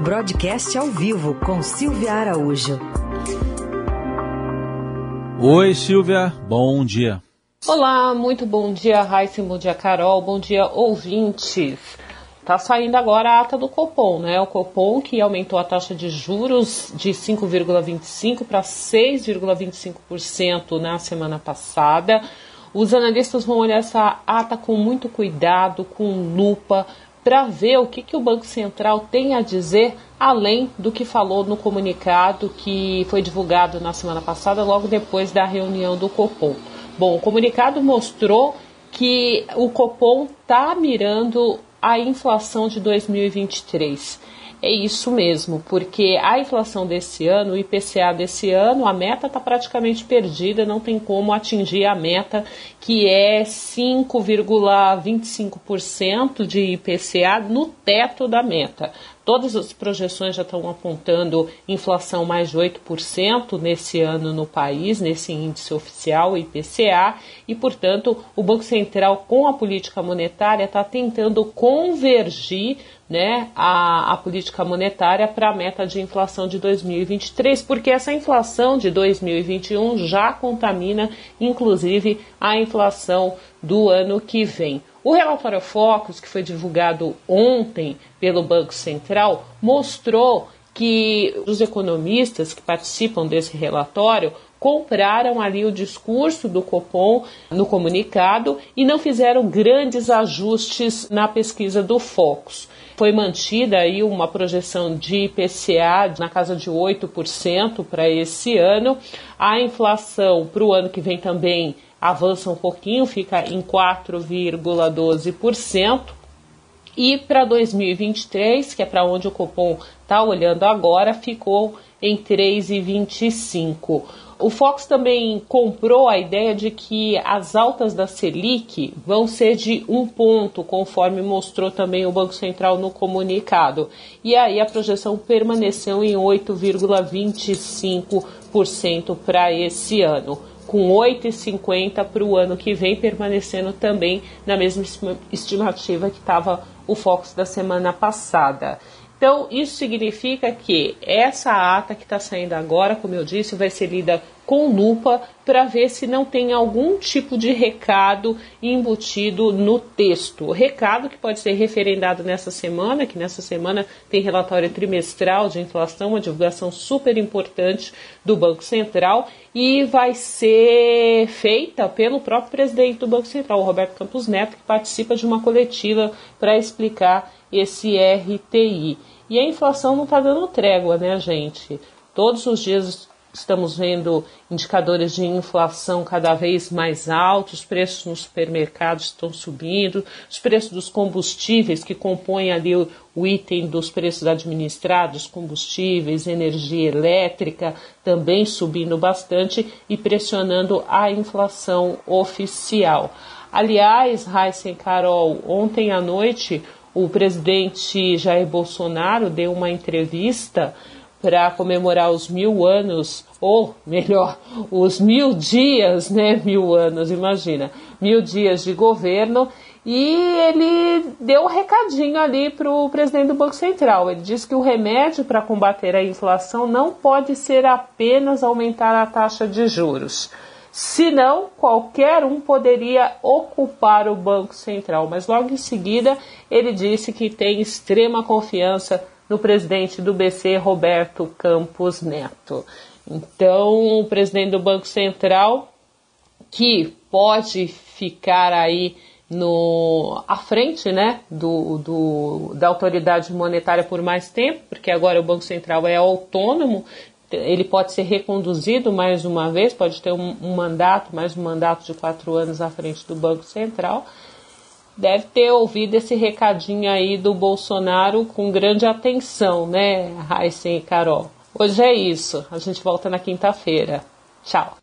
Broadcast ao vivo com Silvia Araújo. Oi, Silvia, bom dia. Olá, muito bom dia, Raíssa, bom dia, Carol, bom dia, ouvintes. Tá saindo agora a ata do Copom, né? O Copom que aumentou a taxa de juros de 5,25 para 6,25% na semana passada. Os analistas vão olhar essa ata com muito cuidado, com lupa, para ver o que, que o Banco Central tem a dizer, além do que falou no comunicado que foi divulgado na semana passada, logo depois da reunião do Copom. Bom, o comunicado mostrou que o Copom está mirando a inflação de 2023. É isso mesmo, porque a inflação desse ano, o IPCA desse ano, a meta está praticamente perdida, não tem como atingir a meta, que é 5,25% de IPCA no teto da meta. Todas as projeções já estão apontando inflação mais de 8% nesse ano no país, nesse índice oficial IPCA, e, portanto, o Banco Central, com a política monetária, está tentando convergir né, a, a política monetária para a meta de inflação de 2023, porque essa inflação de 2021 já contamina, inclusive, a inflação do ano que vem. O relatório Focus, que foi divulgado ontem pelo Banco Central, mostrou que os economistas que participam desse relatório compraram ali o discurso do Copom no comunicado e não fizeram grandes ajustes na pesquisa do Focus. Foi mantida aí uma projeção de IPCA na casa de 8% para esse ano. A inflação para o ano que vem também avança um pouquinho, fica em 4,12%. E para 2023, que é para onde o Copom está olhando agora, ficou em 3,25%. O Fox também comprou a ideia de que as altas da Selic vão ser de um ponto, conforme mostrou também o Banco Central no comunicado. E aí a projeção permaneceu em 8,25% para esse ano com 8,50 para o ano que vem, permanecendo também na mesma estimativa que estava o Fox da semana passada. Então, isso significa que essa ata que está saindo agora, como eu disse, vai ser lida com lupa para ver se não tem algum tipo de recado embutido no texto. Recado que pode ser referendado nessa semana, que nessa semana tem relatório trimestral de inflação, uma divulgação super importante do Banco Central e vai ser feita pelo próprio presidente do Banco Central, Roberto Campos Neto, que participa de uma coletiva para explicar esse RTI. E a inflação não está dando trégua, né, gente? Todos os dias estamos vendo indicadores de inflação cada vez mais altos, os preços nos supermercados estão subindo, os preços dos combustíveis que compõem ali o, item dos preços administrados, combustíveis, energia elétrica, também subindo bastante e pressionando a inflação oficial. Aliás, Heisen Carol, ontem à noite o presidente Jair Bolsonaro deu uma entrevista para comemorar os mil anos, ou melhor, os mil dias, né? Mil anos, imagina, mil dias de governo. E ele deu um recadinho ali para o presidente do Banco Central. Ele disse que o remédio para combater a inflação não pode ser apenas aumentar a taxa de juros. Senão, qualquer um poderia ocupar o Banco Central. Mas logo em seguida, ele disse que tem extrema confiança no presidente do BC, Roberto Campos Neto. Então, o presidente do Banco Central, que pode ficar aí no, à frente né, do, do, da autoridade monetária por mais tempo, porque agora o Banco Central é autônomo, ele pode ser reconduzido mais uma vez, pode ter um, um, mandato, mais um mandato de quatro anos à frente do Banco Central. Deve ter ouvido esse recadinho aí do Bolsonaro com grande atenção, né, Raíssen e Carol? Hoje é isso. A gente volta na quinta-feira. Tchau.